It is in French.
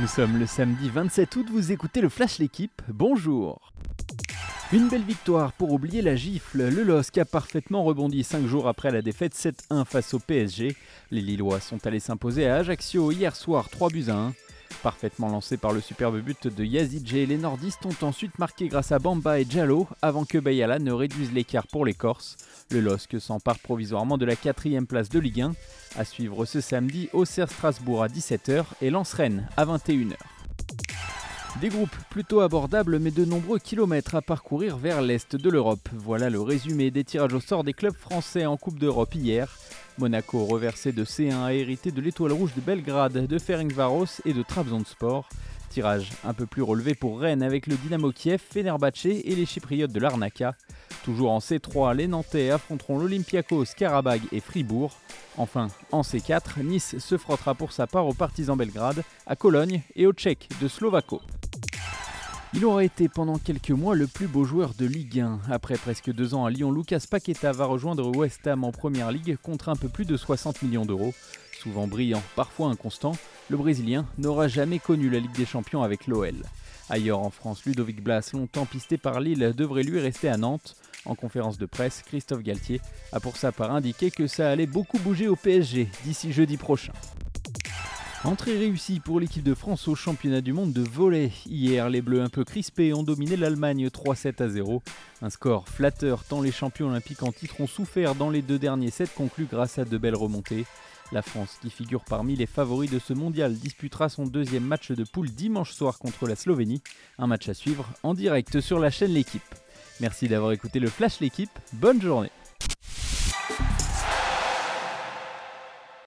Nous sommes le samedi 27 août, vous écoutez le Flash L'équipe, bonjour une belle victoire pour oublier la gifle. Le LOSC a parfaitement rebondi 5 jours après la défaite 7-1 face au PSG. Les Lillois sont allés s'imposer à Ajaccio hier soir 3 buts à 1. Parfaitement lancé par le superbe but de Yazidje, les nordistes ont ensuite marqué grâce à Bamba et Diallo avant que Bayala ne réduise l'écart pour les Corses. Le LOSC s'empare provisoirement de la quatrième place de Ligue 1. À suivre ce samedi, Auxerre Strasbourg à 17h et Lens Rennes à 21h. Des groupes plutôt abordables mais de nombreux kilomètres à parcourir vers l'est de l'Europe. Voilà le résumé des tirages au sort des clubs français en Coupe d'Europe hier. Monaco, reversé de C1, a hérité de l'étoile rouge de Belgrade, de Ferencvaros et de Trabzonspor. Tirage un peu plus relevé pour Rennes avec le Dynamo Kiev, Fenerbahce et les Chypriotes de l'Arnaca. Toujours en C3, les Nantais affronteront l'Olympiakos, Karabag et Fribourg. Enfin, en C4, Nice se frottera pour sa part aux partisans Belgrade, à Cologne et aux Tchèques de Slovako. Il aura été pendant quelques mois le plus beau joueur de Ligue 1. Après presque deux ans à Lyon, Lucas Paqueta va rejoindre West Ham en Première Ligue contre un peu plus de 60 millions d'euros. Souvent brillant, parfois inconstant, le Brésilien n'aura jamais connu la Ligue des Champions avec l'OL. Ailleurs en France, Ludovic Blas, longtemps pisté par Lille, devrait lui rester à Nantes. En conférence de presse, Christophe Galtier a pour sa part indiqué que ça allait beaucoup bouger au PSG d'ici jeudi prochain. Entrée réussie pour l'équipe de France au championnat du monde de volley. Hier, les Bleus un peu crispés ont dominé l'Allemagne 3-7 à 0. Un score flatteur tant les champions olympiques en titre ont souffert dans les deux derniers sets conclus grâce à de belles remontées. La France, qui figure parmi les favoris de ce mondial, disputera son deuxième match de poule dimanche soir contre la Slovénie. Un match à suivre en direct sur la chaîne L'équipe. Merci d'avoir écouté le Flash L'équipe. Bonne journée.